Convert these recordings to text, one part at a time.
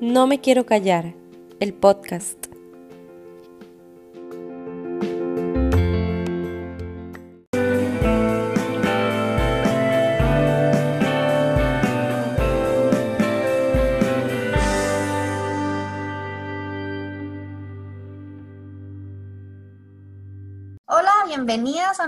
No me quiero callar, el podcast.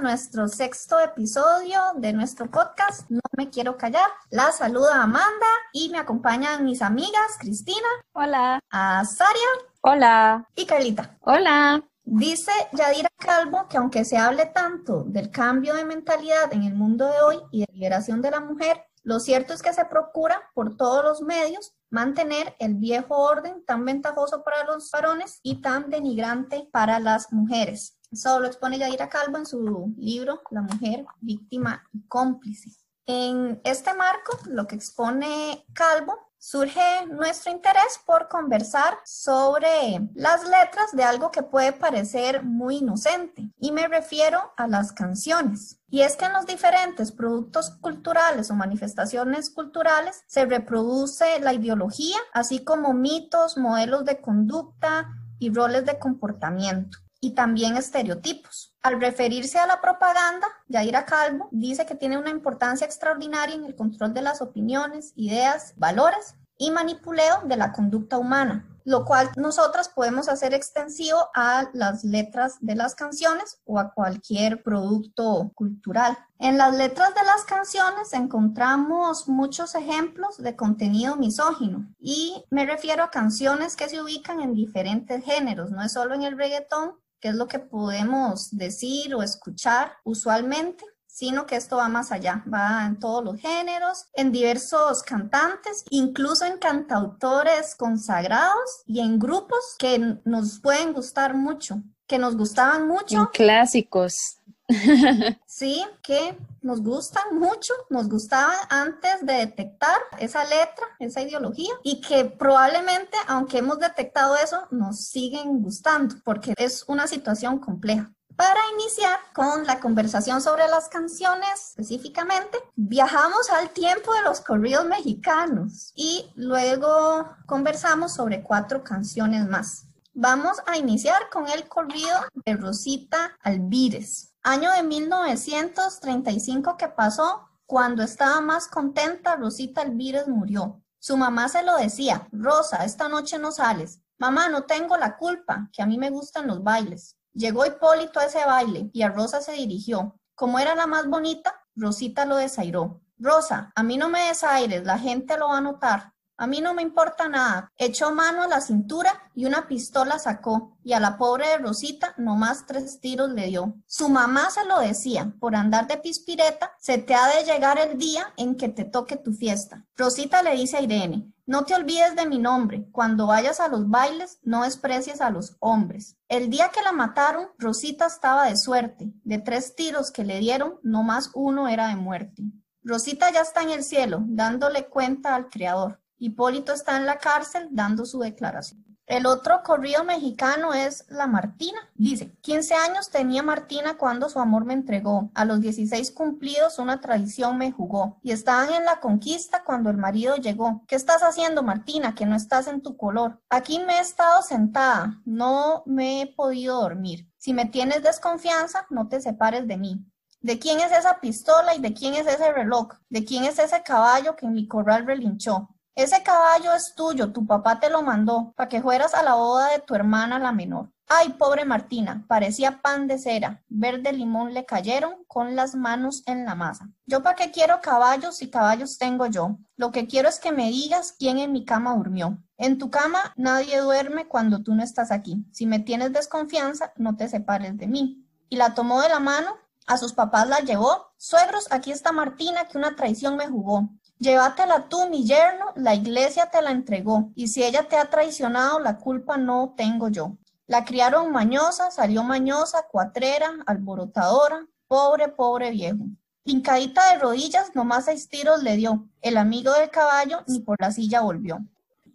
Nuestro sexto episodio de nuestro podcast No me quiero callar. La saluda Amanda y me acompañan mis amigas Cristina. Hola. A Saria. Hola. Y Carlita. Hola. Dice Yadira Calvo que aunque se hable tanto del cambio de mentalidad en el mundo de hoy y de liberación de la mujer, lo cierto es que se procura por todos los medios mantener el viejo orden tan ventajoso para los varones y tan denigrante para las mujeres. Eso lo expone Yadira Calvo en su libro La mujer, víctima y cómplice. En este marco, lo que expone Calvo, surge nuestro interés por conversar sobre las letras de algo que puede parecer muy inocente, y me refiero a las canciones. Y es que en los diferentes productos culturales o manifestaciones culturales se reproduce la ideología, así como mitos, modelos de conducta y roles de comportamiento y también estereotipos. Al referirse a la propaganda, Yaira Calvo dice que tiene una importancia extraordinaria en el control de las opiniones, ideas, valores y manipuleo de la conducta humana, lo cual nosotras podemos hacer extensivo a las letras de las canciones o a cualquier producto cultural. En las letras de las canciones encontramos muchos ejemplos de contenido misógino y me refiero a canciones que se ubican en diferentes géneros, no es solo en el reggaetón, que es lo que podemos decir o escuchar usualmente, sino que esto va más allá, va en todos los géneros, en diversos cantantes, incluso en cantautores consagrados y en grupos que nos pueden gustar mucho, que nos gustaban mucho. En clásicos. Sí, que nos gustan mucho, nos gustaban antes de detectar esa letra, esa ideología, y que probablemente, aunque hemos detectado eso, nos siguen gustando, porque es una situación compleja. Para iniciar con la conversación sobre las canciones específicamente, viajamos al tiempo de los corridos mexicanos y luego conversamos sobre cuatro canciones más. Vamos a iniciar con el corrido de Rosita Alvírez año de 1935 que pasó, cuando estaba más contenta, Rosita Elvírez murió. Su mamá se lo decía, Rosa, esta noche no sales. Mamá, no tengo la culpa, que a mí me gustan los bailes. Llegó Hipólito a ese baile y a Rosa se dirigió. Como era la más bonita, Rosita lo desairó. Rosa, a mí no me desaires, la gente lo va a notar. A mí no me importa nada. Echó mano a la cintura y una pistola sacó, y a la pobre de Rosita nomás tres tiros le dio. Su mamá se lo decía, por andar de pispireta, se te ha de llegar el día en que te toque tu fiesta. Rosita le dice a Irene, no te olvides de mi nombre. Cuando vayas a los bailes, no desprecies a los hombres. El día que la mataron, Rosita estaba de suerte. De tres tiros que le dieron, nomás uno era de muerte. Rosita ya está en el cielo, dándole cuenta al Creador. Hipólito está en la cárcel dando su declaración. El otro corrido mexicano es La Martina. Dice, 15 años tenía Martina cuando su amor me entregó. A los 16 cumplidos una traición me jugó. Y estaban en la conquista cuando el marido llegó. ¿Qué estás haciendo, Martina, que no estás en tu color? Aquí me he estado sentada. No me he podido dormir. Si me tienes desconfianza, no te separes de mí. ¿De quién es esa pistola y de quién es ese reloj? ¿De quién es ese caballo que en mi corral relinchó? Ese caballo es tuyo, tu papá te lo mandó, para que fueras a la boda de tu hermana la menor. Ay, pobre Martina, parecía pan de cera, verde limón le cayeron con las manos en la masa. Yo para qué quiero caballos si caballos tengo yo. Lo que quiero es que me digas quién en mi cama durmió. En tu cama nadie duerme cuando tú no estás aquí. Si me tienes desconfianza, no te separes de mí. Y la tomó de la mano, a sus papás la llevó. Suegros, aquí está Martina que una traición me jugó. Llévatela tú, mi yerno, la iglesia te la entregó, y si ella te ha traicionado, la culpa no tengo yo. La criaron mañosa, salió mañosa, cuatrera, alborotadora, pobre, pobre viejo. Hincadita de rodillas, nomás seis tiros le dio. El amigo del caballo ni por la silla volvió.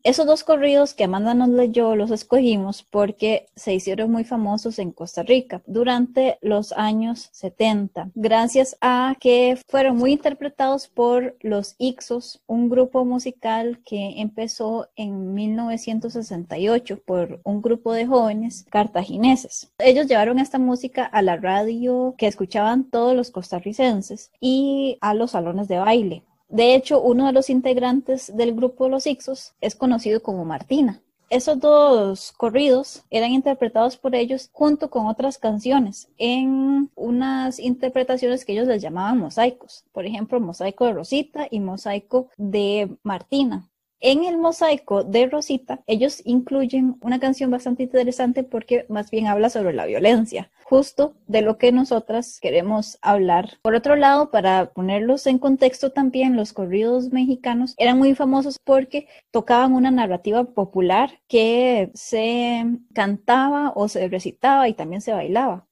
Esos dos corridos que Amanda nos leyó los escogimos porque se hicieron muy famosos en Costa Rica durante los años 70, gracias a que fueron muy interpretados por los Ixos, un grupo musical que empezó en 1968 por un grupo de jóvenes cartagineses. Ellos llevaron esta música a la radio que escuchaban todos los costarricenses y a los salones de baile. De hecho, uno de los integrantes del grupo Los Ixos es conocido como Martina. Esos dos corridos eran interpretados por ellos junto con otras canciones en unas interpretaciones que ellos les llamaban mosaicos. Por ejemplo, mosaico de Rosita y mosaico de Martina. En el mosaico de Rosita, ellos incluyen una canción bastante interesante porque más bien habla sobre la violencia, justo de lo que nosotras queremos hablar. Por otro lado, para ponerlos en contexto también, los corridos mexicanos eran muy famosos porque tocaban una narrativa popular que se cantaba o se recitaba y también se bailaba.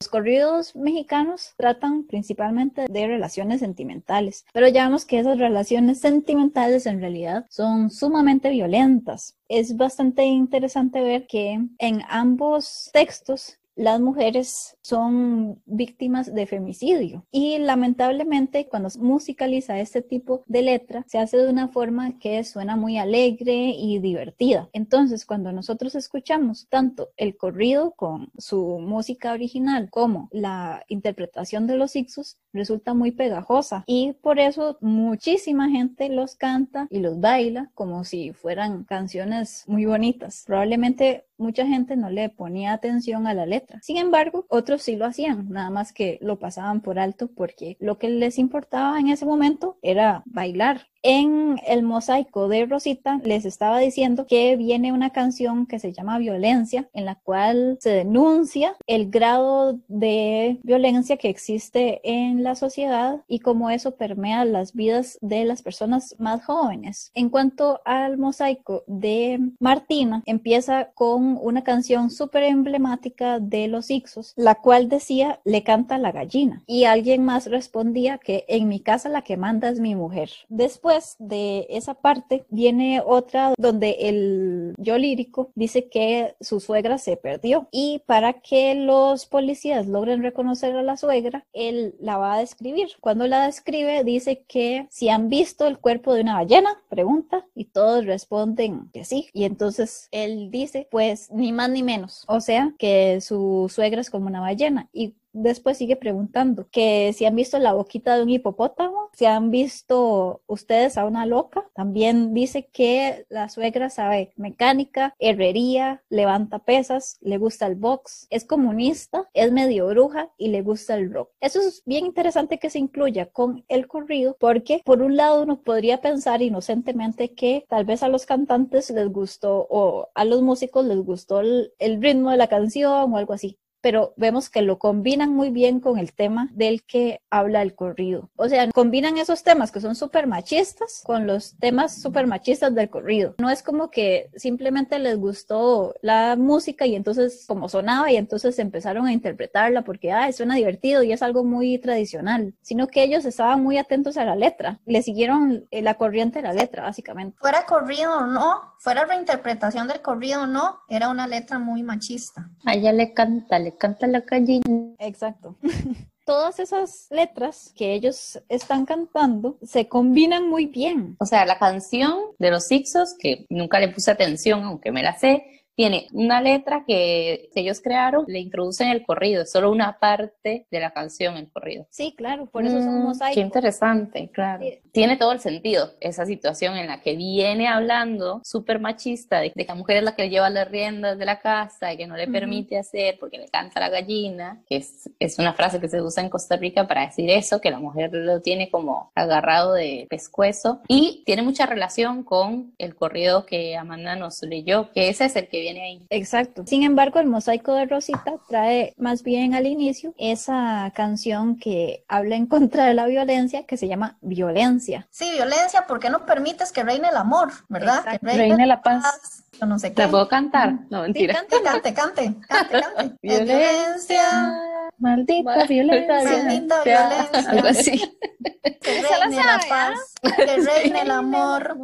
Los corridos mexicanos tratan principalmente de relaciones sentimentales, pero ya vemos que esas relaciones sentimentales en realidad son sumamente violentas. Es bastante interesante ver que en ambos textos las mujeres son víctimas de femicidio y lamentablemente cuando se musicaliza este tipo de letra se hace de una forma que suena muy alegre y divertida. Entonces cuando nosotros escuchamos tanto el corrido con su música original como la interpretación de los Ixos resulta muy pegajosa y por eso muchísima gente los canta y los baila como si fueran canciones muy bonitas. Probablemente mucha gente no le ponía atención a la letra. Sin embargo, otros sí lo hacían, nada más que lo pasaban por alto porque lo que les importaba en ese momento era bailar. En el mosaico de Rosita les estaba diciendo que viene una canción que se llama Violencia, en la cual se denuncia el grado de violencia que existe en la sociedad y cómo eso permea las vidas de las personas más jóvenes. En cuanto al mosaico de Martina, empieza con una canción súper emblemática de los Ixos, la cual decía, le canta la gallina. Y alguien más respondía que en mi casa la que manda es mi mujer. Después de esa parte viene otra donde el yo lírico dice que su suegra se perdió y para que los policías logren reconocer a la suegra, él la va a describir. Cuando la describe dice que si han visto el cuerpo de una ballena, pregunta y todos responden que sí. Y entonces él dice, pues ni más ni menos. O sea, que su suegra es como una ballena. Y después sigue preguntando que si han visto la boquita de un hipopótamo, si han visto ustedes a una loca. También dice que la suegra sabe mecánica, herrería, levanta pesas, le gusta el box, es comunista, es medio bruja y le gusta el rock. Eso es bien interesante que se incluya con el corrido porque por un lado uno podría pensar inocentemente que tal vez a los cantantes les gustó o a los músicos les gustó el, el ritmo de la canción o algo así pero vemos que lo combinan muy bien con el tema del que habla el corrido. O sea, combinan esos temas que son súper machistas con los temas súper machistas del corrido. No es como que simplemente les gustó la música y entonces como sonaba y entonces empezaron a interpretarla porque, ah, suena divertido y es algo muy tradicional, sino que ellos estaban muy atentos a la letra, le siguieron la corriente de la letra, básicamente. Fuera corrido o no, fuera reinterpretación del corrido o no, era una letra muy machista. A ella le canta, canta la gallina. Exacto. Todas esas letras que ellos están cantando se combinan muy bien. O sea, la canción de los Ixos, que nunca le puse atención, aunque me la sé, tiene una letra que ellos crearon, le introducen el corrido, es solo una parte de la canción el corrido. Sí, claro, por eso son mosaicos. Qué interesante, claro. Tiene todo el sentido esa situación en la que viene hablando súper machista de, que la mujer es la que lleva las riendas de la casa y que no le permite hacer porque le canta la gallina, que es, es una frase que se usa en Costa Rica para decir eso, que la mujer lo tiene como agarrado de pescuezo y tiene mucha relación con el corrido que Amanda nos leyó, que ese es el que viene Exacto. Sin embargo, el mosaico de Rosita trae más bien al inicio esa canción que habla en contra de la violencia que se llama Violencia. Sí, violencia, porque no permites que reine el amor, ¿verdad? Que reine, la paz. Yo no sé qué. ¿Te puedo cantar? No, mentira. cante, cante, cante, cante, cante. violencia. Maldita violencia. Maldita violencia. Algo así. La reine la paz, que reine el amor.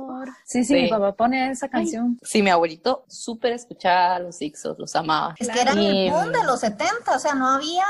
Sí, sí, mi papá pone esa canción. sí, mi abuelito súper escuchaba los Ixos, los amaba. Es que era el boom de los 70, o sea, no había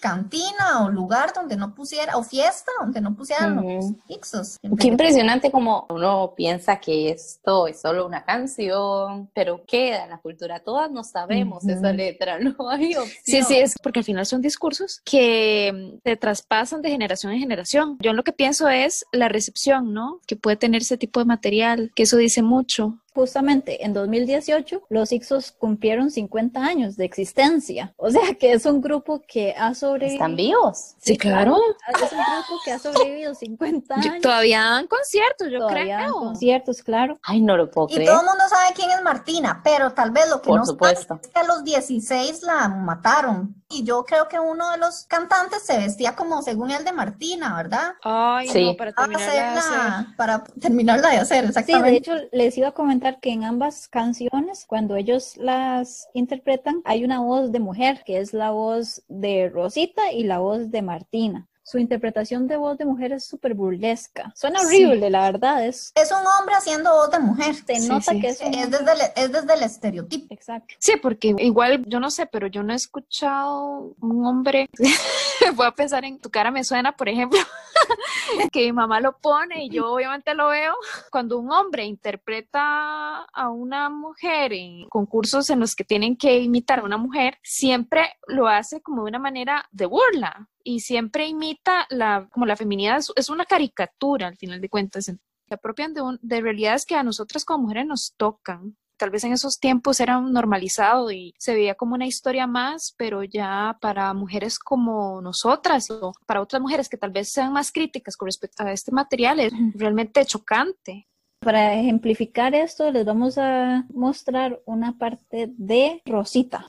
cantina o lugar donde no pusiera, o fiesta donde no pusieran los Ixos. Qué impresionante como uno piensa que esto es solo una canción, pero queda en la cultura. Todas no sabemos esa letra, no hay opción. Sí, sí, es porque al final son discursos que te traspasan de generación en generación. Yo lo que pienso es la recepción, ¿no? Que puede tener ese tipo de material, que eso dice mucho justamente en 2018 los Ixos cumplieron 50 años de existencia. O sea que es un grupo que ha sobrevivido. ¿Están vivos? Sí, claro. Es un grupo que ha sobrevivido 50 años. todavía dan conciertos, yo todavía creo. Dan conciertos, claro. Ay, no lo puedo Y creer. todo el mundo sabe quién es Martina, pero tal vez lo que Por no supuesto. es que a los 16 la mataron. Y yo creo que uno de los cantantes se vestía como según el de Martina, ¿verdad? Ay, Sí. no, para Para terminar de hacer. hacerla, para terminarla de hacer, Sí, exactamente. de hecho les iba a comentar que en ambas canciones, cuando ellos las interpretan, hay una voz de mujer, que es la voz de Rosita y la voz de Martina. Su interpretación de voz de mujer es súper burlesca. Suena Sí. horrible, la verdad, es, Es un hombre haciendo voz de mujer. se Sí, nota sí. que es un Es desde, el, es desde el estereotipo. Exacto. Sí, porque igual, yo no sé, pero yo no he escuchado un hombre, voy a pensar en tu cara me suena, por ejemplo, que mi mamá lo pone y yo obviamente lo veo. Cuando un hombre interpreta a una mujer en concursos en los que tienen que imitar a una mujer, siempre lo hace como de una manera de burla y siempre imita la, como la feminidad, es- es una caricatura al final de cuentas. Se apropian de, un- de realidades que a nosotras como mujeres nos tocan tal vez en esos tiempos era normalizado y se veía como una historia más, pero ya para mujeres como nosotras o para otras mujeres que tal vez sean más críticas con respecto a este material es realmente chocante. Para ejemplificar esto, les vamos a mostrar una parte de Rosita.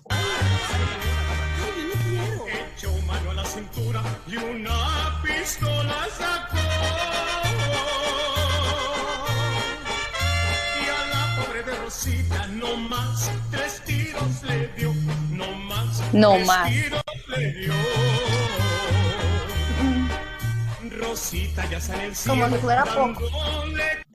Y una pistola sacó. Y a la pobre de Rosita no más tres tiros le dio, no más No tres más. tiros le dio. Rosita ya sale el cielo Como si fuera poco.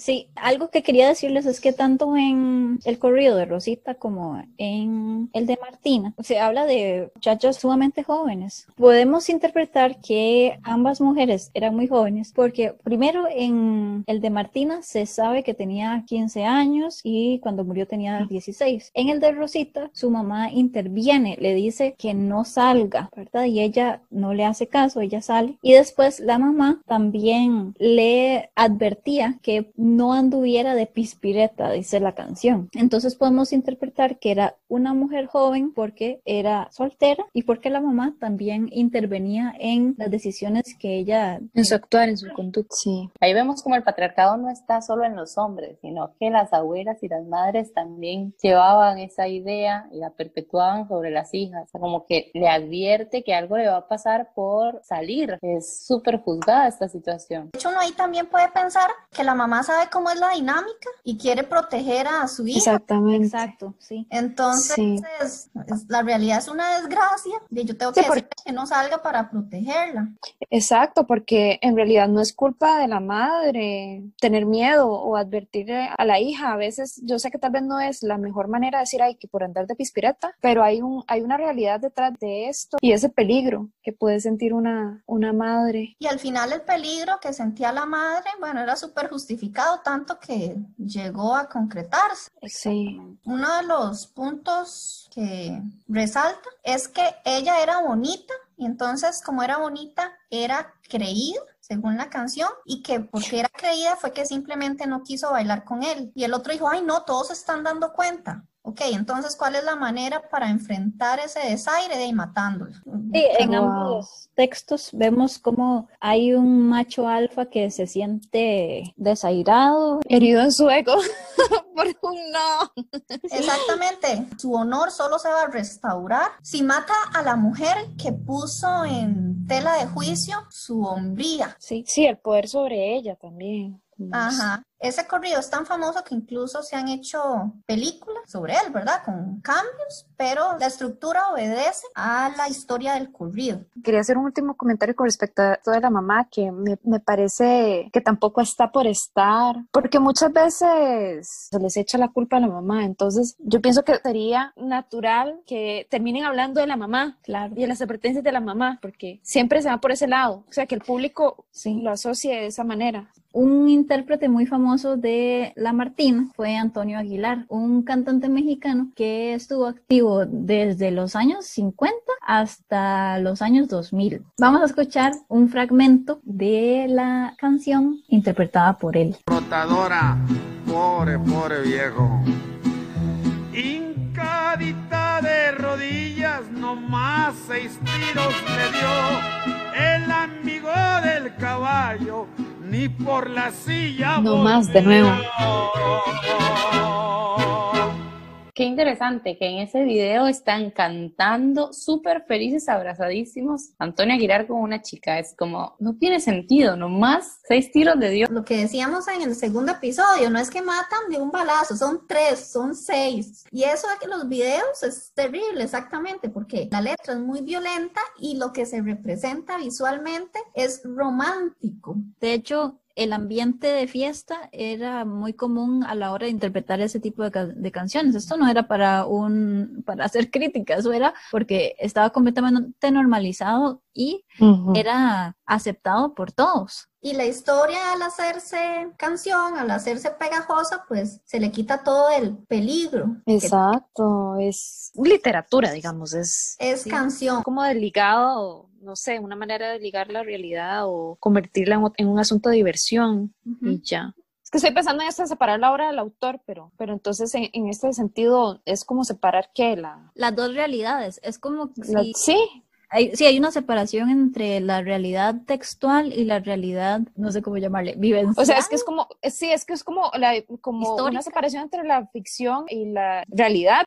Sí, algo que quería decirles es que tanto en el corrido de Rosita como en el de Martina se habla de muchachas sumamente jóvenes. Podemos interpretar que ambas mujeres eran muy jóvenes porque primero en el de Martina se sabe que tenía 15 años y cuando murió tenía 16. En el de Rosita su mamá interviene, le dice que no salga, ¿verdad? Y ella no le hace caso, ella sale. Y después la mamá también le advertía que no anduviera de pispireta, dice la canción. Entonces podemos interpretar que era una mujer joven porque era soltera y porque la mamá también intervenía en las decisiones que ella En su actuar, en su conducta. Sí. Ahí vemos como el patriarcado no está solo en los hombres, sino que las abuelas y las madres también llevaban esa idea y la perpetuaban sobre las hijas. O sea, como que le advierte que algo le va a pasar por salir. Es súper juzgada esta situación. De hecho, uno ahí también puede pensar que la mamá sabe cómo es la dinámica y quiere proteger a su hija. Exactamente. Exacto, sí. Entonces, Sí. es- es- la realidad es una desgracia y yo tengo que Sí, porque- decir que no salga para protegerla. Exacto, porque en realidad no es culpa de la madre tener miedo o advertirle a la hija. A veces yo sé que tal vez no es la mejor manera de decir, ay, que por andar de pispireta, pero hay un, hay una realidad detrás de esto y ese peligro que puede sentir una, una madre. Y al final el peligro que sentía la madre, bueno, era súper justificado, tanto que llegó a concretarse. Sí. Uno de los puntos que resalta es que ella era bonita y entonces como era bonita era creída según la canción y que porque era creída fue que simplemente no quiso bailar con él y el otro dijo, ay no, todos se están dando cuenta. Ok, entonces, ¿cuál es la manera para enfrentar ese desaire de ahí matándola? Sí, en Wow. ambos textos vemos como hay un macho alfa que se siente desairado Herido en su ego por un no. Exactamente. Su honor solo se va a restaurar si mata a la mujer que puso en tela de juicio su hombría. Sí, sí, el poder sobre ella también. Ajá. Ese corrido es tan famoso que incluso se han hecho películas sobre él, ¿verdad? Con cambios, pero la estructura obedece a la historia del corrido. Quería hacer un último comentario con respecto a toda la mamá, que me, me, parece que tampoco está por estar, porque muchas veces se les echa la culpa a la mamá. Entonces, yo pienso que sería natural que terminen hablando de la mamá, claro, y de las advertencias de la mamá, porque siempre se va por ese lado. O sea, que el público sí. lo asocie de esa manera. Un intérprete muy famoso de La Martina fue Antonio Aguilar, un cantante mexicano que estuvo activo desde los años 50 hasta los años 2000. Vamos a escuchar un fragmento de la canción interpretada por él. Rotadora, pobre, pobre viejo. Hincadita de rodillas, nomás seis tiros le dio el amigo del caballo ni por la silla. No más de nuevo. Qué interesante que en ese video están cantando súper felices, abrazadísimos. Antonio Aguilar con una chica. Es como, no tiene sentido, nomás seis tiros de Dios. Lo que decíamos en el segundo episodio, no es que matan de un balazo, son tres, son seis. Y eso de que los videos es terrible, exactamente, porque la letra es muy violenta y lo que se representa visualmente es romántico. De hecho, el ambiente de fiesta era muy común a la hora de interpretar ese tipo de, ca de, canciones. Esto no era para un para hacer críticas, eso era porque estaba completamente normalizado y uh -huh. era aceptado por todos. Y la historia al hacerse canción, al hacerse pegajosa, pues se le quita todo el peligro. Exacto, que... es literatura, digamos, es, es sí, canción. Como delicado no sé, una manera de ligar la realidad o convertirla en, en un asunto de diversión uh -huh. y ya. Es que estoy pensando en esto de separar la obra del autor, pero, pero entonces en, en este sentido es como separar qué la... Las dos realidades, es como la, si... Sí, hay, sí, hay una separación entre la realidad textual y la realidad, no sé cómo llamarle, vivencial. O sea, es que es como, sí, es que es como, la, como una separación entre la ficción y la realidad.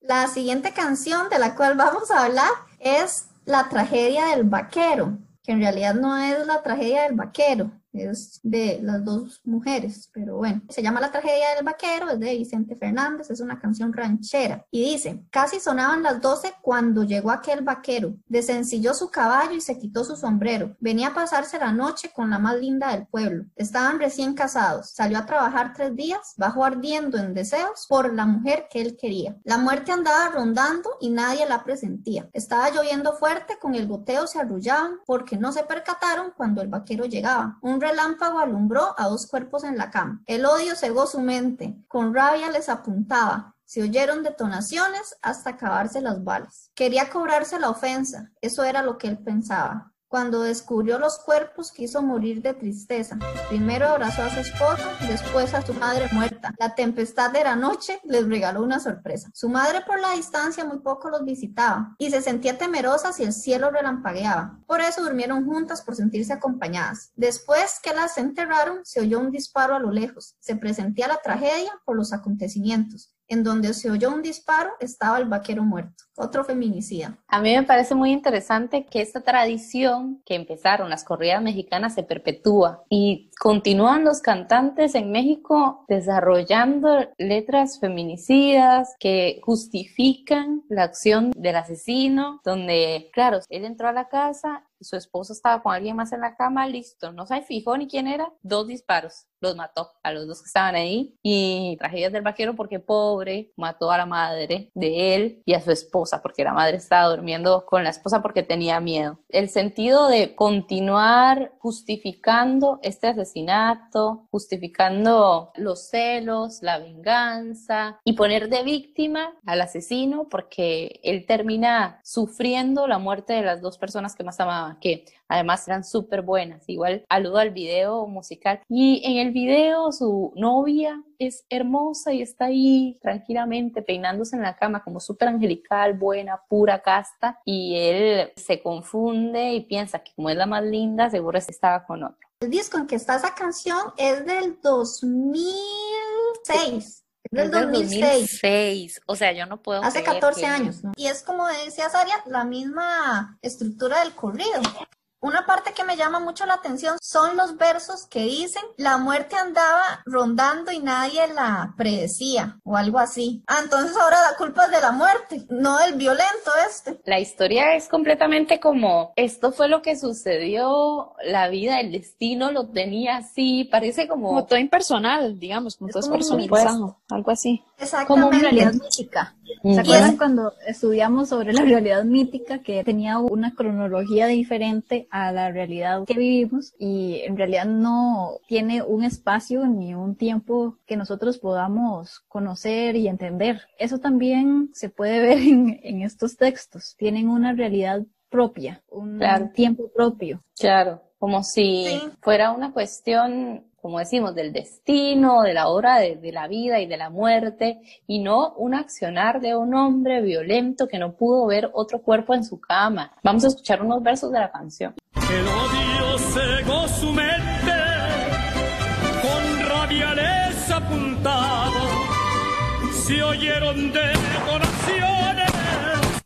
La siguiente canción de la cual vamos a hablar es la tragedia del vaquero, que en realidad no es la tragedia del vaquero, es de las dos mujeres, pero bueno, se llama La tragedia del vaquero, es de Vicente Fernández, es una canción ranchera. Y dice, casi sonaban las 12 cuando llegó aquel vaquero, desencilló su caballo y se quitó su sombrero, venía a pasarse la noche con la más linda del pueblo, estaban recién casados, salió a trabajar tres días, bajó ardiendo en deseos por la mujer que él quería. La muerte andaba rondando y nadie la presentía, estaba lloviendo fuerte, con el goteo se arrullaban porque no se percataron cuando el vaquero llegaba. Un relámpago alumbró a dos cuerpos en la cama. El odio cegó su mente, con rabia les apuntaba. Se oyeron detonaciones hasta acabarse las balas. Quería cobrarse la ofensa, eso era lo que él pensaba. Cuando descubrió los cuerpos quiso morir de tristeza. Primero abrazó a su esposa, después a su madre muerta. La tempestad de la noche les regaló una sorpresa. Su madre por la distancia muy poco los visitaba y se sentía temerosa si el cielo relampagueaba. Por eso durmieron juntas por sentirse acompañadas. Después que las enterraron se oyó un disparo a lo lejos. Se presentía la tragedia por los acontecimientos en donde se oyó un disparo estaba el vaquero muerto, otro feminicida. A mí me parece muy interesante que esta tradición que empezaron las corridas mexicanas se perpetúa y continúan los cantantes en México desarrollando letras feminicidas que justifican la acción del asesino, donde, claro, él entró a la casa su esposo estaba con alguien más en la cama, listo, no se fijó ni quién era, dos disparos, los mató a los dos que estaban ahí y tragedias del vaquero porque pobre mató a la madre de él y a su esposa porque la madre estaba durmiendo con la esposa porque tenía miedo. El sentido de continuar justificando este justificando los celos, la venganza y poner de víctima al asesino porque él termina sufriendo la muerte de las dos personas que más amaba que además eran súper buenas. Igual aludo al video musical. Y en el video su novia es hermosa y está ahí tranquilamente peinándose en la cama como súper angelical, buena, pura, casta. Y él se confunde y piensa que como es la más linda, seguro estaba con otro. El disco en que está esa canción es del 2006. Del del 2006. 2006. O sea, yo no puedo Hace creer 14 que- años. ¿no? Y es como decía Saria, la misma estructura del corrido. Una parte que me llama mucho la atención son los versos que dicen la muerte andaba rondando y nadie la predecía o algo así. Ah, entonces ahora la culpa es de la muerte, no del violento este. La historia es completamente como, esto fue lo que sucedió, la vida, el destino lo tenía así, parece como, Como todo impersonal, digamos, como Es todo es como un personalizado, algo así. Como una realidad mítica. ¿Se acuerdan es- cuando estudiamos sobre la realidad mítica que tenía una cronología diferente a la realidad que vivimos y en realidad no tiene un espacio ni un tiempo que nosotros podamos conocer y entender? Eso también se puede ver en, en estos textos. Tienen una realidad propia, un Claro. tiempo propio. Claro, como si Sí. fuera una cuestión, como decimos, del destino, de la hora de, de la vida y de la muerte, y no un accionar de un hombre violento que no pudo ver otro cuerpo en su cama. Vamos a escuchar unos versos de la canción. El odio cegó su mente, con rabia les apuntaba. Se oyeron detonaciones.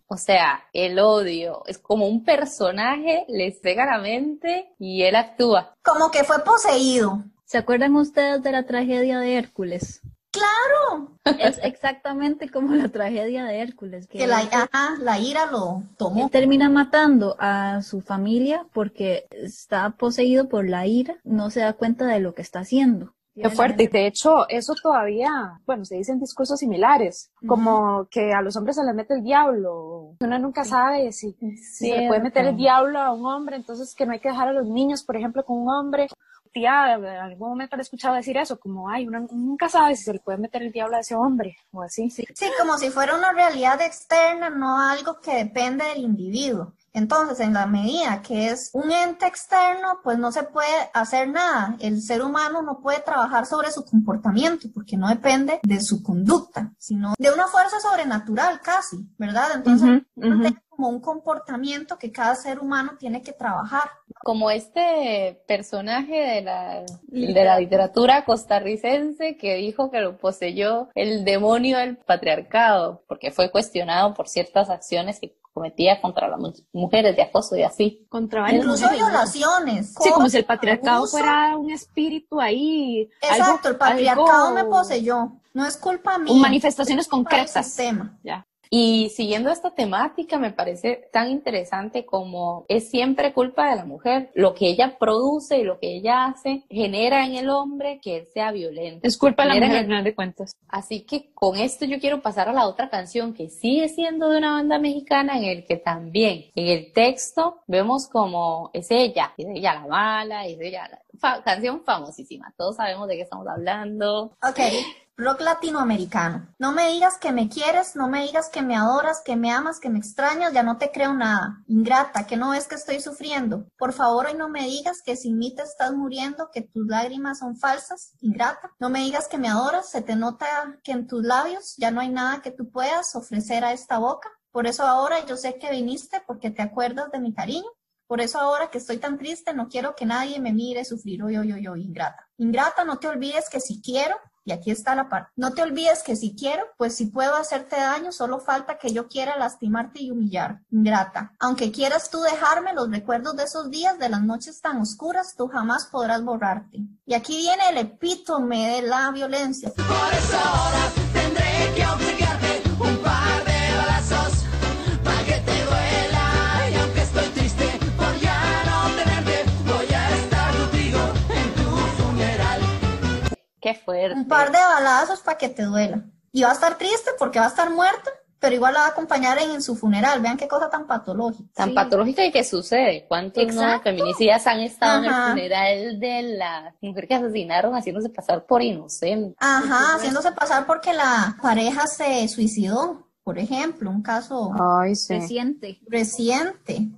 O sea, el odio es como un personaje, le cega la mente y él actúa. Como que fue poseído. ¿Se acuerdan ustedes de la tragedia de Hércules? Claro, Es exactamente como la tragedia de Hércules. que la, ajá, la ira lo Él tomó. termina matando a su familia porque está poseído por la ira, no se da cuenta de lo que está haciendo. Qué fuerte. Y de hecho, eso todavía, bueno, se dicen discursos similares, como que a los hombres se les mete el diablo. Uno nunca sabe si, si se le puede meter el diablo a un hombre, entonces que no hay que dejar a los niños, por ejemplo, con un hombre. Tía, en algún momento le he escuchado decir eso, como, ay, uno nunca sabe si se le puede meter el diablo a ese hombre, o así. Sí, como si fuera una realidad externa, no algo que depende del individuo. Entonces, en la medida que es un ente externo, pues no se puede hacer nada. El ser humano no puede trabajar sobre su comportamiento porque no depende de su conducta, sino de una fuerza sobrenatural casi, ¿verdad? Entonces, ujú. es como un comportamiento que cada ser humano tiene que trabajar. Como este personaje de la, de la literatura costarricense que dijo que lo poseyó el demonio del patriarcado, porque fue cuestionado por ciertas acciones que cometía contra las mu- mujeres de acoso y así. Contra varias Incluso violaciones. Sí, como si el patriarcado abuso. fuera un espíritu ahí. algo- Exacto, el patriarcado algo- me poseyó. No es culpa mía. Con manifestaciones concretas. Ya. Y siguiendo esta temática, me parece tan interesante como es siempre culpa de la mujer. Lo que ella produce y lo que ella hace genera en el hombre que él sea violento. Es culpa de la mujer, al final de cuentas. Así que con esto yo quiero pasar a la otra canción que sigue siendo de una banda mexicana en el que también en el texto vemos como es ella, es ella la mala, es ella la canción famosísima. Todos sabemos de qué estamos hablando. Ok, rock latinoamericano. No me digas que me quieres, no me digas que me adoras, que me amas, que me extrañas, ya no te creo nada. Ingrata, que no ves que estoy sufriendo. Por favor, hoy no me digas que sin mí te estás muriendo, que tus lágrimas son falsas. Ingrata, no me digas que me adoras, se te nota que en tus labios ya no hay nada que tú puedas ofrecer a esta boca. Por eso ahora yo sé que viniste porque te acuerdas de mi cariño. Por eso ahora que estoy tan triste, no quiero que nadie me mire sufrir. Oy, oy, oy, oy, ingrata. Ingrata, no te olvides que si quiero, y aquí está la parte, no te olvides que si quiero, pues si puedo hacerte daño, solo falta que yo quiera lastimarte y humillar. Ingrata. Aunque quieras tú dejarme los recuerdos de esos días, de las noches tan oscuras, tú jamás podrás borrarte. Y aquí viene el epítome de la violencia. Por eso ahora tendré que obligarte Qué fuerte. Un par de balazos para que te duela. Y va a estar triste porque va a estar muerta, pero igual la va a acompañar en, en su funeral. Vean qué cosa tan patológica. tan Sí. patológica y que sucede. ¿Cuántos no feminicidas han estado en el funeral de la mujer que asesinaron haciéndose pasar por inocente? Ajá, haciéndose pasar porque la pareja se suicidó, por ejemplo, un caso Ay, sí. Reciente. reciente.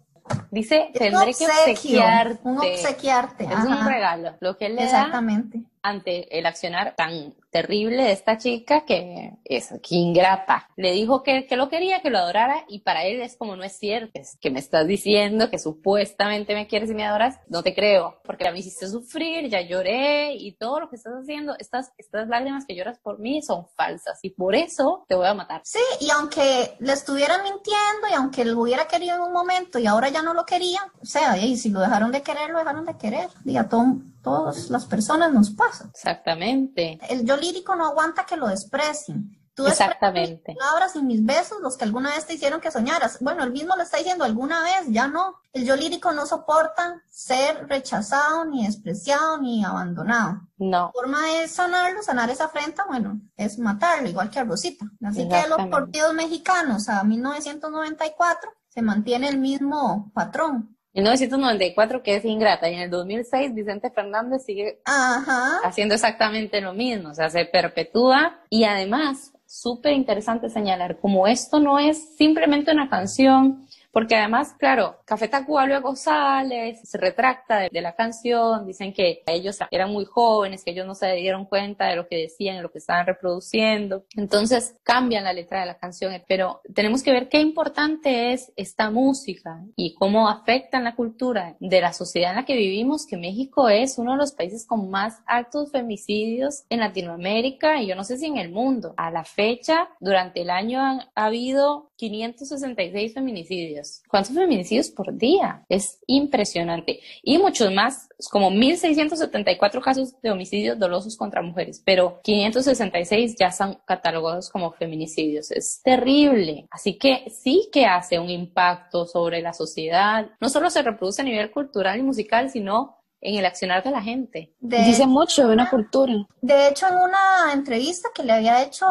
Dice, tendré que obsequiarte. un obsequiarte. Es un regalo. Lo que él le da Exactamente. Ante el accionar tan terrible de esta chica que es que ingrata. Le dijo que, que lo quería, que lo adorara y para él es como no es cierto, es que me estás diciendo que supuestamente me quieres y me adoras, no te creo, porque ya me hiciste sufrir, ya lloré y todo lo que estás haciendo, estas, estas lágrimas que lloras por mí son falsas y por eso te voy a matar. Sí, y aunque le estuvieran mintiendo y aunque lo hubiera querido en un momento y ahora ya no lo quería, o sea, y si lo dejaron de querer, lo dejaron de querer. Y a to- todas las personas nos pasa. Exactamente. El yo lírico no aguanta que lo desprecien. Tú Exactamente. mis palabras y mis besos, los que alguna vez te hicieron que soñaras. Bueno, él mismo lo está diciendo alguna vez, ya no. El yo lírico no soporta ser rechazado, ni despreciado, ni abandonado. No. La forma de sanarlo, sanar esa afrenta, bueno, es matarlo, igual que a Rosita. Así que los corridos mexicanos a 1994 se mantiene el mismo patrón. 1994 que es ingrata y en el 2006 Vicente Fernández sigue Ajá. haciendo exactamente lo mismo, o sea, se perpetúa y además, súper interesante señalar, como esto no es simplemente una canción, porque además, claro, Café Tacuba luego sale, se retracta de, la canción, dicen que ellos eran muy jóvenes, que ellos no se dieron cuenta de lo que decían, de lo que estaban reproduciendo, entonces cambian la letra de la canción, pero tenemos que ver qué importante es esta música y cómo afecta en la cultura de la sociedad en la que vivimos, que México es uno de los países con más altos femicidios en Latinoamérica y yo no sé si en el mundo. A la fecha, durante el año han ha habido 566 feminicidios. ¿Cuántos feminicidios por día? Es impresionante. Y muchos más, como 1.674 casos de homicidios dolosos contra mujeres, pero 566 ya son catalogados como feminicidios. Es terrible. Así que sí que hace un impacto sobre la sociedad. No solo se reproduce a nivel cultural y musical, sino en el accionar de la gente. De, Dice mucho de una cultura. de hecho, en una entrevista que le había hecho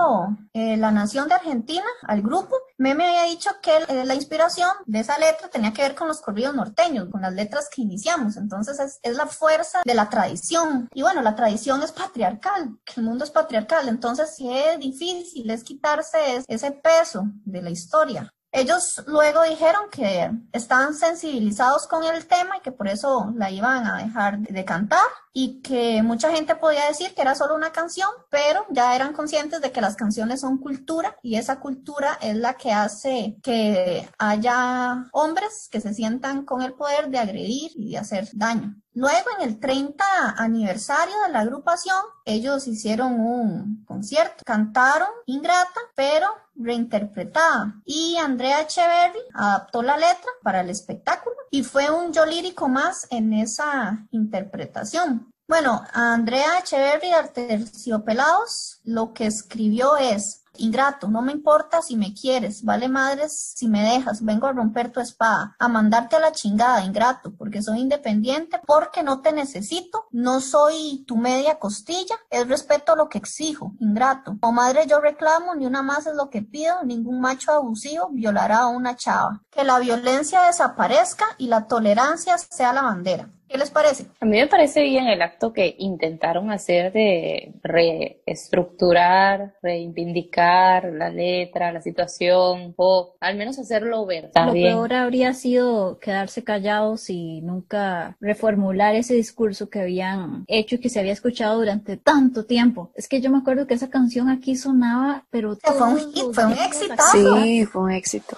eh, La Nación de Argentina al grupo, Meme había dicho que eh, la inspiración de esa letra tenía que ver con los corridos norteños, con las letras que iniciamos. Entonces es, es la fuerza de la tradición. Y bueno, la tradición es patriarcal, que el mundo es patriarcal. Entonces sí es difícil, es quitarse es- ese peso de la historia. Ellos luego dijeron que estaban sensibilizados con el tema y que por eso la iban a dejar de cantar y que mucha gente podía decir que era solo una canción, pero ya eran conscientes de que las canciones son cultura y esa cultura es la que hace que haya hombres que se sientan con el poder de agredir y de hacer daño. Luego, en el 30 aniversario de la agrupación, ellos hicieron un concierto, cantaron Ingrata, pero reinterpretada. Y Andrea Echeverry adaptó la letra para el espectáculo y fue un yo lírico más en esa interpretación. Bueno, Andrea Echeverry de Arterciopelados lo que escribió es Ingrato, no me importa si me quieres, vale madres si me dejas, vengo a romper tu espada, a mandarte a la chingada, ingrato, porque soy independiente, porque no te necesito, no soy tu media costilla, es respeto a lo que exijo, ingrato. O madre yo reclamo, ni una más es lo que pido, ningún macho abusivo violará a una chava. Que la violencia desaparezca y la tolerancia sea la bandera. ¿Qué les parece? A mí me parece bien el acto que intentaron hacer de reestructurar, reivindicar la letra, la situación, o al menos hacerlo ver. Está Lo bien. peor habría sido quedarse callados y nunca reformular ese discurso que habían hecho y que se había escuchado durante tanto tiempo. Es que yo me acuerdo que esa canción aquí sonaba, pero fue un hit, fue un exitazo. Sí, fue un éxito.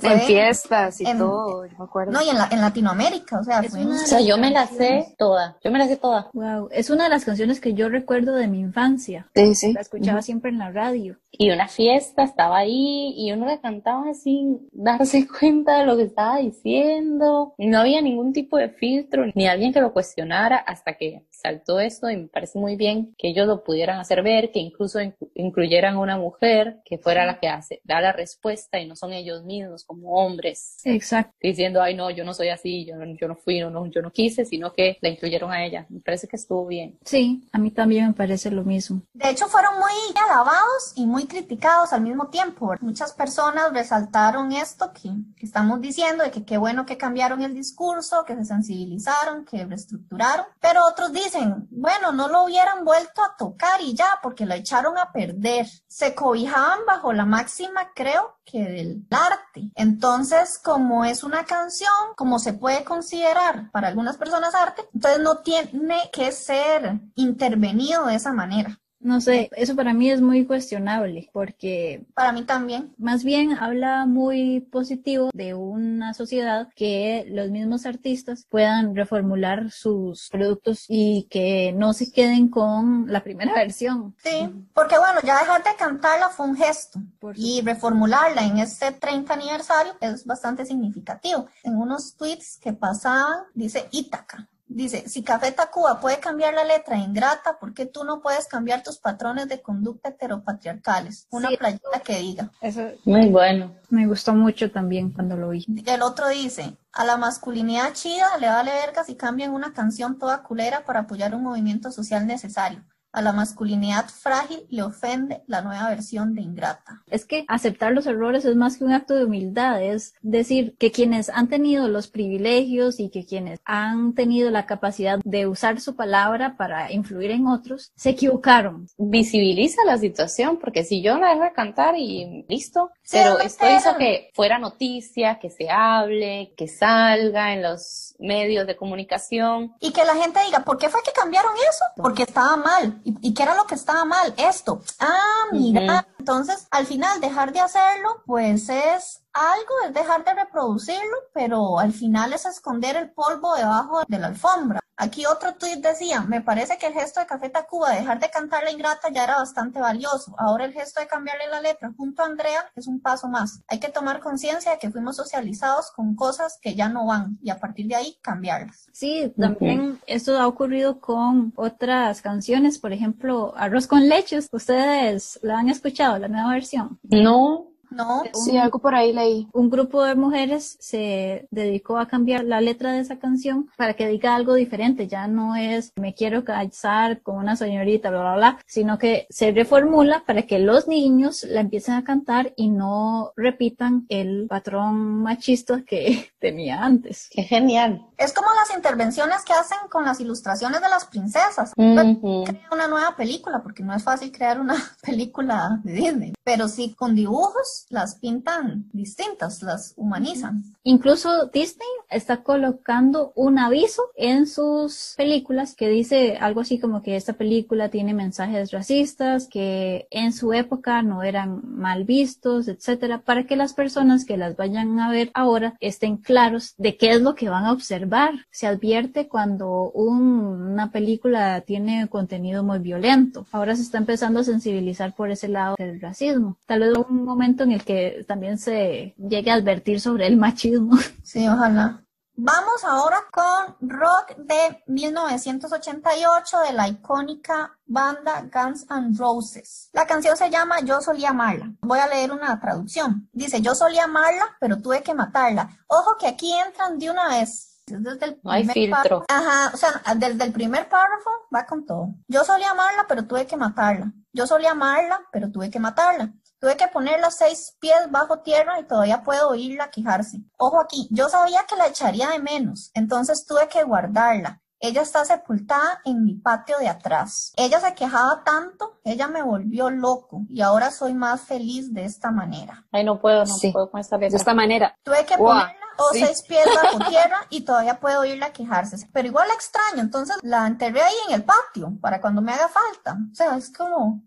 Fue- En fiestas y en- todo, yo me acuerdo. No, y en, la- en Latinoamérica, o sea, Es fue una un- O sea, yo me la sé toda, yo me la sé toda. Wow, es una de las canciones que yo recuerdo de mi infancia. Sí, sí. La escuchaba siempre en la radio. Y una fiesta estaba ahí y uno la cantaba sin darse cuenta de lo que estaba diciendo. No había ningún tipo de filtro ni alguien que lo cuestionara hasta que saltó esto y me parece muy bien que ellos lo pudieran hacer ver, que incluso inclu- incluyeran a una mujer que fuera la que hace, da la respuesta y no son ellos mismos como hombres Exacto. diciendo, ay no, yo no soy así, yo no, yo no fui, no, no, yo no quise, sino que la incluyeron a ella. Me parece que estuvo bien. Sí, a mí también me parece lo mismo. De hecho, fueron muy alabados y muy criticados al mismo tiempo. Muchas personas resaltaron esto que, que estamos diciendo, de que qué bueno que cambiaron el discurso, que se sensibilizaron, que reestructuraron. Pero otros dicen, bueno, no lo hubieran vuelto a tocar y ya, porque lo echaron a perder. Se cobijaban bajo la máxima, creo, que del arte. Entonces, como es una canción, como se puede considerar para algunas personas arte, entonces no tiene que ser intervenido de esa manera. No sé, eso para mí es muy cuestionable porque Para mí también. más bien habla muy positivo de una sociedad que los mismos artistas puedan reformular sus productos y que no se queden con la primera versión. Sí, porque bueno, ya dejar de cantarla fue un gesto y reformularla en este 30 aniversario es bastante significativo. En unos tweets que pasaban, dice Ítaca. Dice, si Café Tacuba puede cambiar la letra ingrata, ¿por qué tú no puedes cambiar tus patrones de conducta heteropatriarcales? Una Sí. playera que diga. Eso Muy bueno. me gustó mucho también cuando lo vi. El otro dice, a la masculinidad chida le vale verga si cambian una canción toda culera para apoyar un movimiento social necesario. A la masculinidad frágil le ofende la nueva versión de Ingrata. Es que aceptar los errores es más que un acto de humildad, es decir, que quienes han tenido los privilegios y que quienes han tenido la capacidad de usar su palabra para influir en otros, se equivocaron. Visibiliza la situación, porque si yo la dejo de cantar y listo, Sí, pero es esto hizo que fuera noticia, que se hable, que salga en los medios de comunicación. Y que la gente diga, ¿por qué fue que cambiaron eso? Porque estaba mal. ¿Y, y qué era lo que estaba mal? Esto. Ah, mira. Entonces, al final, dejar de hacerlo, pues es algo, es dejar de reproducirlo, pero al final es esconder el polvo debajo de la alfombra. Aquí otro tuit decía, me parece que el gesto de Café Tacuba de dejar de cantar la ingrata ya era bastante valioso. Ahora el gesto de cambiarle la letra junto a Andrea es un paso más. Hay que tomar conciencia de que fuimos socializados con cosas que ya no van y a partir de ahí cambiarlas. Sí, también esto ha ocurrido con otras canciones, por ejemplo, Arroz con leches. ¿Ustedes la han escuchado, la nueva versión? No, ¿No? Sí, algo por ahí leí. Un grupo de mujeres se dedicó a cambiar la letra de esa canción para que diga algo diferente. Ya no es me quiero casar con una señorita, bla, bla, bla, sino que se reformula para que los niños la empiecen a cantar y no repitan el patrón machista que tenía antes. qué genial. Es como las intervenciones que hacen con las ilustraciones de las princesas. Crea una nueva película, porque no es fácil crear una película de Disney, pero sí con dibujos las pintan distintas, las humanizan. Incluso Disney está colocando un aviso en sus películas que dice algo así como que esta película tiene mensajes racistas, que en su época no eran mal vistos, etcétera, para que las personas que las vayan a ver ahora estén claros de qué es lo que van a observar. Se advierte cuando un- una película tiene contenido muy violento. Ahora se está empezando a sensibilizar por ese lado del racismo. Tal vez un momento en el que también se llegue a advertir sobre el machismo. Sí, ojalá. Vamos ahora con rock de 1988 de la icónica banda Guns N' Roses. La canción se llama Yo solía amarla. Voy a leer una traducción. Dice, yo solía amarla, pero tuve que matarla. Ojo que aquí entran de una vez. Es Desde el No hay primer filtro. párrafo. Ajá, o sea, desde el primer párrafo va con todo. Yo solía amarla, pero tuve que matarla. Yo solía amarla, pero tuve que matarla. Tuve que ponerla seis pies bajo tierra y todavía puedo oírla quejarse. Ojo aquí, yo sabía que la echaría de menos, entonces tuve que guardarla. Ella está sepultada en mi patio de atrás. Ella se quejaba tanto, ella me volvió loco y ahora soy más feliz de esta manera. Ay, no puedo, no Sí. puedo con esta De letra. esta manera. Tuve que ponerla o sí. seis pies bajo tierra y todavía puedo oírla quejarse. Pero igual la extraño, entonces la enterré ahí en el patio para cuando me haga falta. O sea, es como,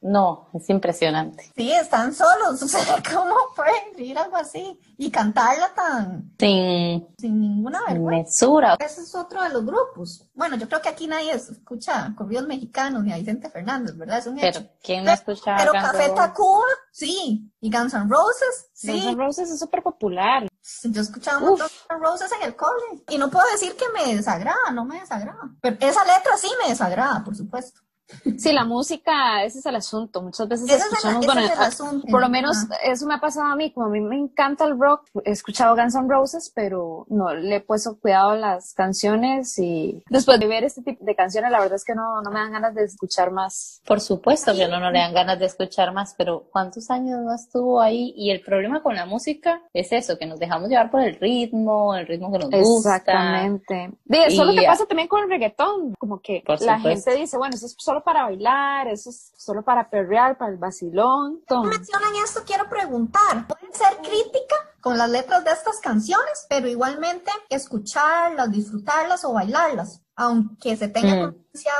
No, es impresionante. sí, están solos. O sea, ¿cómo pueden escribir algo así? Y cantarla tan Sin, sin ninguna vergüenza. mesura. Ese es otro de los grupos. Bueno, yo creo que aquí nadie escucha corridos mexicanos ni a Vicente Fernández, ¿verdad? Es un hecho. Pero, ¿quién no escucha Pero Guns Café? Tacuba, sí. Y Guns N' Roses, sí. Guns N' Roses es súper popular. Yo escuchaba un montón de Roses en el cole y no puedo decir que me desagrada, no me desagrada. Pero esa letra sí me desagrada, por supuesto. Sí, la música, ese es el asunto. Muchas veces Ese es el- escuchamos, ese bueno, es el a- asunto. por lo menos Ajá. eso me ha pasado a mí, como a mí me encanta el rock, he escuchado Guns N' Roses, pero no le he puesto cuidado a las canciones y después de ver este tipo de canciones, la verdad es que no, no me dan ganas de escuchar más. Por supuesto que no, no le dan ganas de escuchar más, pero ¿cuántos años no estuvo ahí? Y el problema con la música es eso, que nos dejamos llevar por el ritmo, el ritmo que nos gusta. Exactamente. Eso es lo que ah, pasa también con el reggaetón, como que Por la supuesto. gente dice, bueno, eso es solo para bailar, eso es solo para perrear, para el vacilón. Tom. mencionan esto, quiero preguntar. ¿Pueden ser crítica con las letras de estas canciones, pero igualmente escucharlas, disfrutarlas o bailarlas, aunque se tenga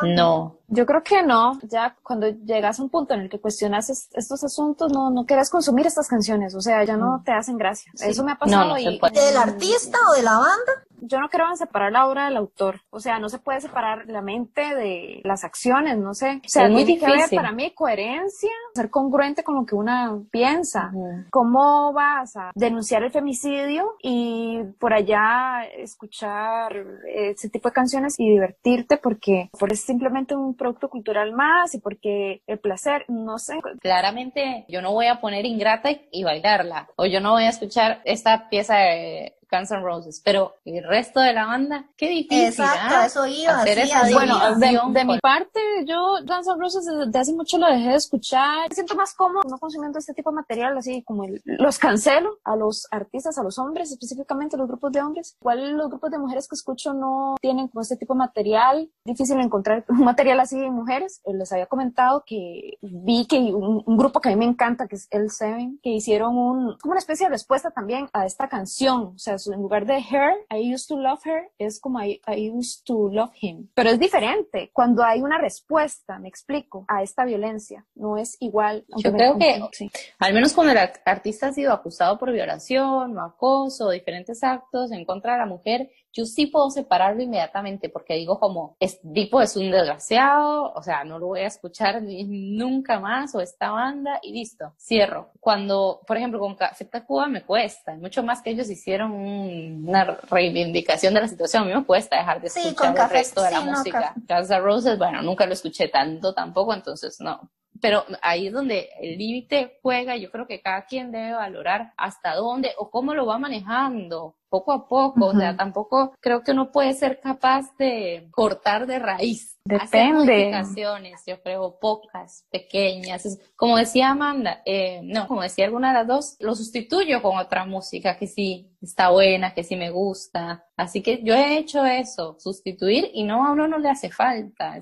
Mm. No, Yo creo que no, ya cuando llegas a un punto en el que cuestionas es- estos asuntos, no, no quieres consumir estas canciones, o sea, ya no te hacen gracia. Eso me ha pasado no se y. Del artista o de la banda, yo no creo en separar la obra del autor, o sea, no se puede separar la mente de las acciones, no sé. O sea, Es muy tiene que difícil. para mí coherencia, ser congruente con lo que una piensa. ¿Cómo vas a denunciar el femicidio y por allá escuchar ese tipo de canciones y divertirte porque, porque es simplemente un producto cultural más y porque el placer, no sé. Claramente yo no voy a poner Ingrata y, y bailarla, o yo no voy a escuchar esta pieza de Guns N' Roses, pero el resto de la banda, qué difícil, Exacto, ¿ah? eso iba, Hacer sí, esa Bueno, de, de mi parte, yo Guns N' Roses desde hace mucho lo dejé de escuchar. Me siento más cómodo no consumiendo este tipo de material, así como el- los cancelo a los artistas, a los hombres, específicamente los grupos de hombres. Igual los grupos de mujeres que escucho no tienen como este tipo de material. Difícil encontrar un material así de mujeres. Eh, Les había comentado que vi que un, un grupo que a mí me encanta, que es El Seven, que hicieron un, como una especie de respuesta también a esta canción. O sea, su- en lugar de Her, I used to love her, es como I, I used to love him. Pero es diferente cuando hay una respuesta, me explico, a esta violencia. No es igual. Yo creo que- sí. Al menos cuando el art- artista ha sido acusado por violación o acoso diferentes actos en contra de la mujer, yo sí puedo separarlo inmediatamente porque digo como, este tipo es un desgraciado, o sea, no lo voy a escuchar ni- nunca más o esta banda y listo, cierro. Cuando, por ejemplo, con Café Tacuba me cuesta, mucho más que ellos hicieron un- una reivindicación de la situación, a mí me cuesta dejar de Sí, escuchar con el Café- resto de la sí, no, música. Guns N' Roses, bueno, nunca lo escuché tanto tampoco, entonces no, pero ahí es donde el límite juega. Yo creo que cada quien debe valorar hasta dónde o cómo lo va manejando poco a poco. O sea, tampoco creo que uno puede ser capaz de cortar de raíz. Hacer Depende. modificaciones, yo creo, pocas, pequeñas. Como decía Amanda, eh, no, como decía alguna de las dos, lo sustituyo con otra música que sí está buena, que sí me gusta. Así que yo he hecho eso, sustituir y no, a uno no le hace falta.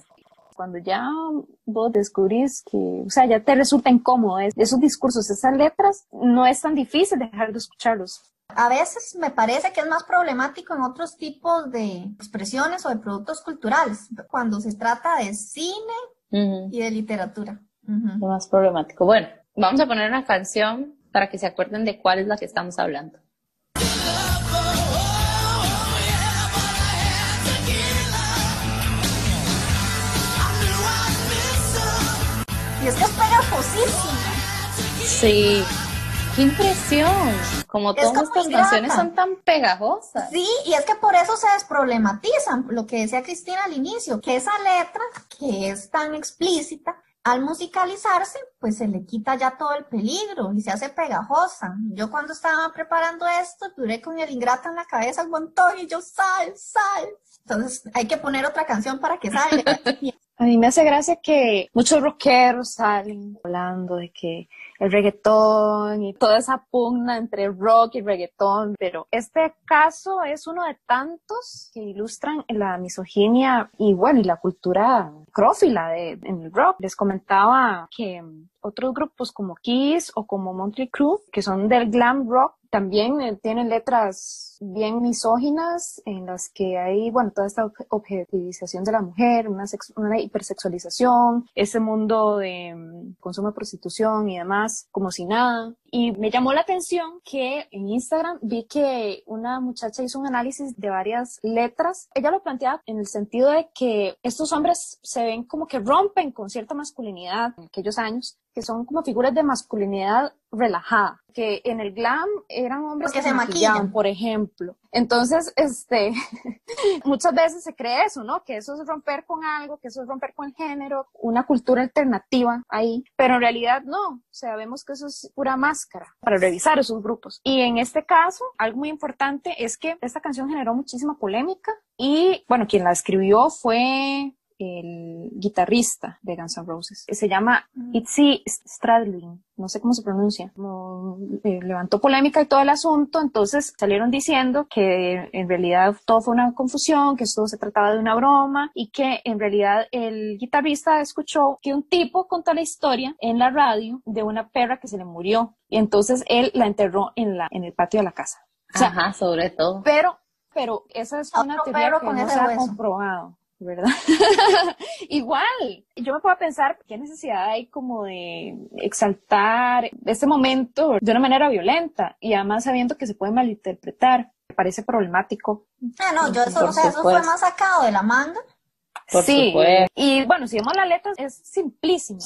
Cuando ya vos descubrís que, o sea, ya te resulta incómodo es- esos discursos, esas letras, no es tan difícil dejar de escucharlos. A veces me parece que es más problemático en otros tipos de expresiones o de productos culturales, cuando se trata de cine y de literatura. Lo más problemático. Bueno, vamos a poner una canción para que se acuerden de cuál es la que estamos hablando. Y es que es pegajosísima. Sí, qué impresión. Como todas estas ingrata. canciones son tan pegajosas. Sí, y es que por eso se desproblematizan, lo que decía Cristina al inicio, que esa letra, que es tan explícita, al musicalizarse, pues se le quita ya todo el peligro y se hace pegajosa. Yo cuando estaba preparando esto, duré con el ingrato en la cabeza un montón y yo, sal, sal. Entonces hay que poner otra canción para que salga. A mí me hace gracia que muchos rockeros salen hablando de que el reggaetón y toda esa pugna entre rock y reggaetón, pero este caso es uno de tantos que ilustran la misoginia y bueno, y la cultura crófila de, en el rock. Les comentaba que otros grupos como Kiss o como Motley Crue, que son del glam rock, también eh, tienen letras bien misóginas en las que hay, bueno, toda esta obje- objetivización de la mujer, una, una hipersexualización, ese mundo de mm, consumo de prostitución y demás, como si nada. Y me llamó la atención que en Instagram vi que una muchacha hizo un análisis de varias letras. Ella lo planteaba en el sentido de que estos hombres se ven como que rompen con cierta masculinidad en aquellos años, que son como figuras de masculinidad relajada, que en el glam eran hombres Porque que se maquillaban, maquillan. por ejemplo. Entonces, este, muchas veces se cree eso, ¿no? Que eso es romper con algo, que eso es romper con el género, una cultura alternativa ahí, pero en realidad no, o sea, vemos que eso es pura máscara para revisar esos grupos. Y en este caso, algo muy importante es que esta canción generó muchísima polémica y, bueno, quien la escribió fue el guitarrista de Guns N' Roses. Se llama Itzy Stradlin, no sé cómo se pronuncia. Como, eh, levantó polémica y todo el asunto, entonces salieron diciendo que en realidad todo fue una confusión, que esto se trataba de una broma y que en realidad el guitarrista escuchó que un tipo contó la historia en la radio de una perra que se le murió y entonces él la enterró en, la, en el patio de la casa. O sea, Ajá, sobre todo. pero, pero esa es una Otro teoría que con no se ha comprobado, ¿verdad? Igual, yo me puedo pensar qué necesidad hay como de exaltar este momento de una manera violenta y además sabiendo que se puede malinterpretar. Me parece problemático. Ah, no, yo eso, o sea, eso fue más sacado de la manga. Por sí, supuesto. y bueno, si vemos la letra es simplísima.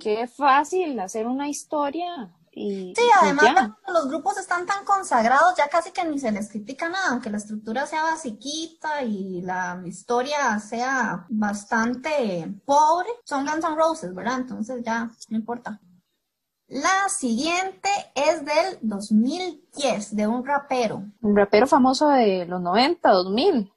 Qué fácil hacer una historia y, Sí, y además los grupos están tan consagrados, ya casi que ni se les critica nada, aunque la estructura sea basiquita y la historia sea bastante pobre, son Guns N' Roses, ¿verdad? Entonces ya no importa. La siguiente es del 2010, de un rapero. Un rapero famoso de los 90, 2000.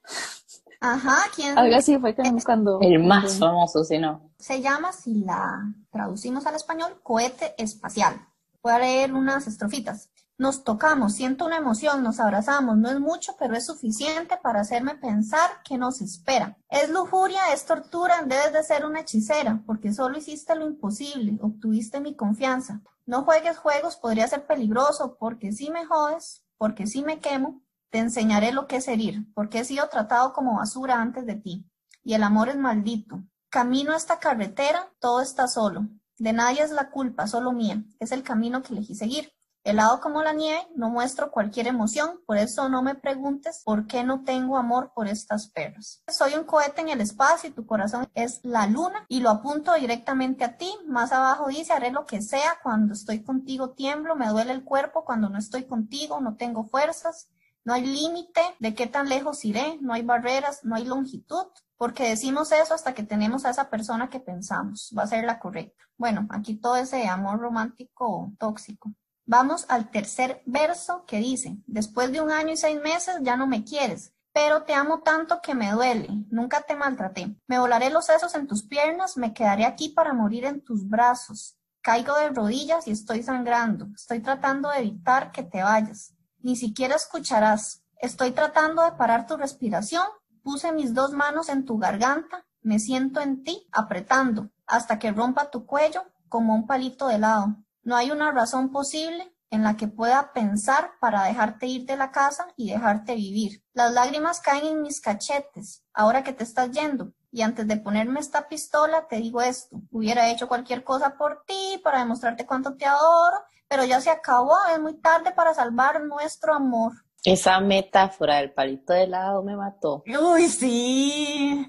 Ajá, ¿quién Algo así fue que cuando... El más famoso, si no. se llama, si la traducimos al español, cohete espacial. Voy a leer unas estrofitas. Nos tocamos, siento una emoción, nos abrazamos, no es mucho, pero es suficiente para hacerme pensar que nos espera. Es lujuria, es tortura, debes de ser una hechicera, porque solo hiciste lo imposible, obtuviste mi confianza. No juegues juegos, podría ser peligroso, porque si me jodes, porque si me quemo, te enseñaré lo que es herir, porque he sido tratado como basura antes de ti. Y el amor es maldito. Camino esta carretera, todo está solo. De nadie es la culpa, solo mía. Es el camino que elegí seguir. Helado como la nieve, no muestro cualquier emoción, por eso no me preguntes por qué no tengo amor por estas perras. Soy un cohete en el espacio y tu corazón es la luna y lo apunto directamente a ti. Más abajo dice, haré lo que sea, cuando estoy contigo tiemblo, me duele el cuerpo, cuando no estoy contigo no tengo fuerzas. No hay límite de qué tan lejos iré, no hay barreras, no hay longitud, porque decimos eso hasta que tenemos a esa persona que pensamos va a ser la correcta. Bueno, aquí todo ese amor romántico tóxico. Vamos al tercer verso que dice, después de un año y seis meses ya no me quieres, pero te amo tanto que me duele, nunca te maltraté. Me volaré los sesos en tus piernas, me quedaré aquí para morir en tus brazos. Caigo de rodillas y estoy sangrando, estoy tratando de evitar que te vayas. Ni siquiera escucharás. Estoy tratando de parar tu respiración. Puse mis dos manos en tu garganta. Me siento en ti, apretando, hasta que rompa tu cuello como un palito de helado. No hay una razón posible en la que pueda pensar para dejarte ir de la casa y dejarte vivir. Las lágrimas caen en mis cachetes, ahora que te estás yendo. Y antes de ponerme esta pistola, te digo esto. Hubiera hecho cualquier cosa por ti, para demostrarte cuánto te adoro, pero ya se acabó, es muy tarde para salvar nuestro amor. Esa metáfora del palito de helado me mató. Uy, sí.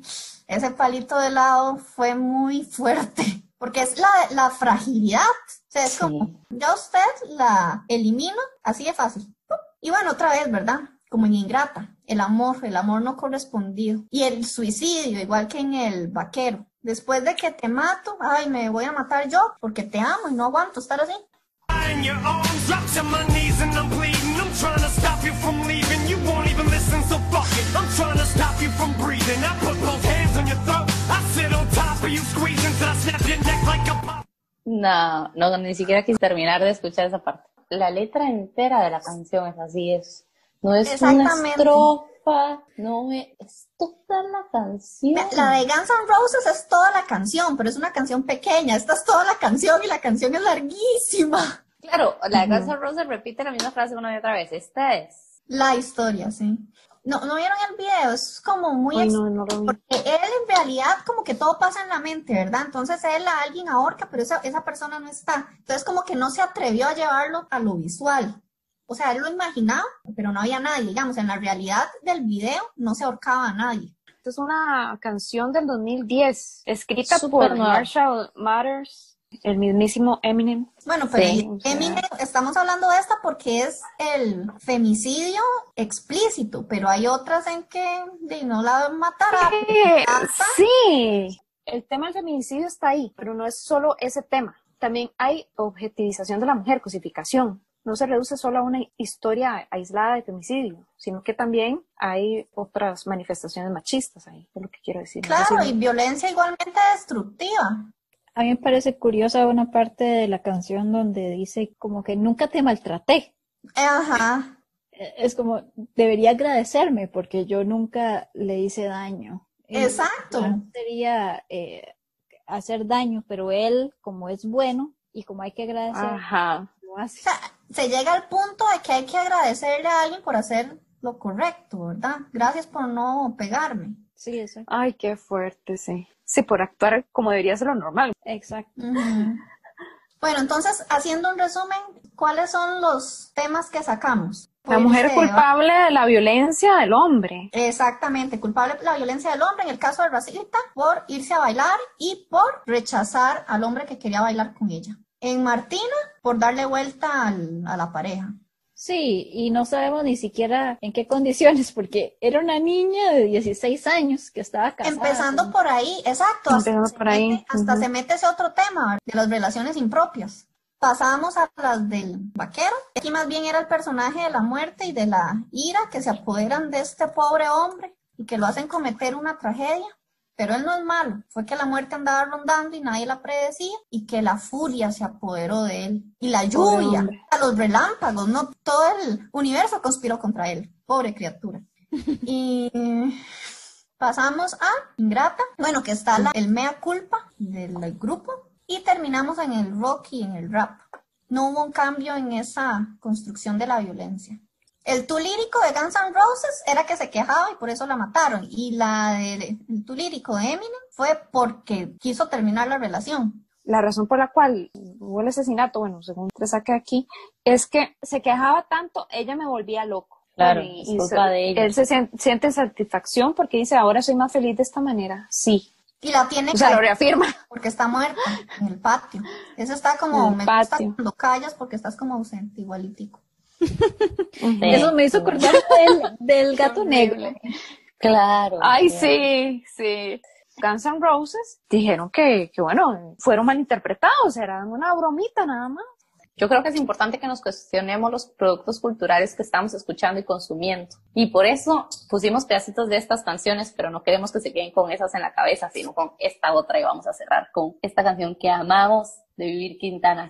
Ese palito de helado fue muy fuerte, porque es la, la fragilidad. O sea, es Sí. como, ya usted la elimino así de fácil. Y bueno, otra vez, ¿verdad? Como en Ingrata, el amor, el amor no correspondido. Y el suicidio, igual que en el vaquero. Después de que te mato, ay, me voy a matar yo porque te amo y no aguanto estar así. In your arms, drop to my knees and I'm bleeding. I'm trying to stop you from leaving. You won't even listen, so fuck it. I'm trying to stop you from breathing. I put both hands on your throat. I sit on top of you, squeezing till I snap your neck like a pop. No, no, ni siquiera quise terminar de escuchar esa parte. La letra entera de la canción es así, es, no es una estrofa, no es, es toda la canción. La de Guns N' Roses es toda la canción, pero es una canción pequeña. Esta es toda la canción y la canción es larguísima. Claro, la de Guns N' Roses repite la misma frase una y otra vez. Esta es. La historia, sí. No, ¿no vieron el video? Es como muy Ay, no, no lo vi. Porque él en realidad como que todo pasa en la mente, ¿verdad? Entonces él a alguien ahorca, pero esa, esa persona no está. Entonces como que no se atrevió a llevarlo a lo visual. O sea, él lo imaginaba, pero no había nadie. Digamos, en la realidad del video no se ahorcaba a nadie. Esta es una canción del 2010, escrita Súper por. Marshall Mathers, el mismísimo Eminem. Bueno, pero Sí, y- o sea. Eminem, estamos hablando de esta porque es el femicidio explícito, pero hay otras en que de, no la matará. Sí, el tema del feminicidio está ahí, pero no es solo ese tema. También hay objetivización de la mujer, cosificación. no se reduce solo a una historia aislada de femicidio, sino que también hay otras manifestaciones machistas ahí, es lo que quiero decir. No sé Claro, si- y violencia igualmente destructiva. A mí me parece curiosa una parte de la canción donde dice como que nunca te maltraté. Ajá. Eh, Es como, debería agradecerme porque yo nunca le hice daño. Exacto. no sería eh, hacer daño, pero él, como es bueno y como hay que agradecer, Ajá. lo hace. O sea, se llega al punto de que hay que agradecerle a alguien por hacer lo correcto, ¿verdad? Gracias por no pegarme. Sí, exacto. Ay, qué fuerte, sí. Sí, por actuar como debería ser lo normal. Exacto. Bueno, entonces, haciendo un resumen, ¿cuáles son los temas que sacamos? La Pues, mujer eh, culpable de la violencia del hombre. Exactamente, culpable de la violencia del hombre en el caso de Racita por irse a bailar y por rechazar al hombre que quería bailar con ella. En Martina, por darle vuelta al- a la pareja. Sí, y no sabemos ni siquiera en qué condiciones, porque era una niña de 16 años que estaba casada. Empezando por ahí, exacto. hasta Empezando por ahí, mete- Hasta se mete ese otro tema de las relaciones impropias. Pasamos a las del vaquero. Aquí más bien era el personaje de la muerte y de la ira que se apoderan de este pobre hombre y que lo hacen cometer una tragedia. Pero él no es malo, fue que la muerte andaba rondando y nadie la predecía y que la furia se apoderó de él. Y la lluvia, a los relámpagos, ¿no? Todo el universo conspiró contra él. Pobre criatura. Y pasamos a Ingrata, bueno, que está la- el mea culpa del, del grupo. Y terminamos en el rock y en el rap. No hubo un cambio en esa construcción de la violencia. El tú lírico de Guns N' Roses era que se quejaba y por eso la mataron. Y la del el tú lírico de Eminem fue porque quiso terminar la relación. La razón por la cual hubo el asesinato, bueno, según te saqué aquí, es que se quejaba tanto, ella me volvía loco. Claro, Y- es y culpa se- de ella. Él se sien- siente satisfacción porque dice, ahora soy más feliz de esta manera. Sí. Y la tiene O sea, lo reafirma. porque está muerta en el patio. Eso está como, En el me gusta cuando callas porque estás como ausente, igualitico. Sí. Eso me hizo acordar del, del gato negro. Claro. Ay, claro. sí, sí. Guns N' Roses dijeron que, que, bueno, fueron malinterpretados, era una bromita nada más. Yo creo que es importante que nos cuestionemos los productos culturales que estamos escuchando y consumiendo. Y por eso pusimos pedacitos de estas canciones, pero no queremos que se queden con esas en la cabeza, sino con esta otra y vamos a cerrar con esta canción que amamos de Vivir Quintana.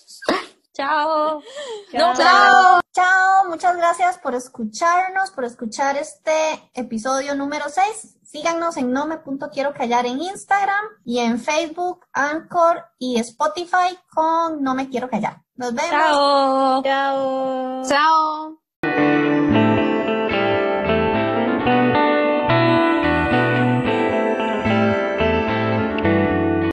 Chao. No, chao. Chao, muchas gracias por escucharnos, por escuchar este episodio número 6. Síganos en no me punto quiero callar en Instagram y en Facebook, Anchor y Spotify con no me quiero callar. Nos vemos. Chao. Chao. Chao.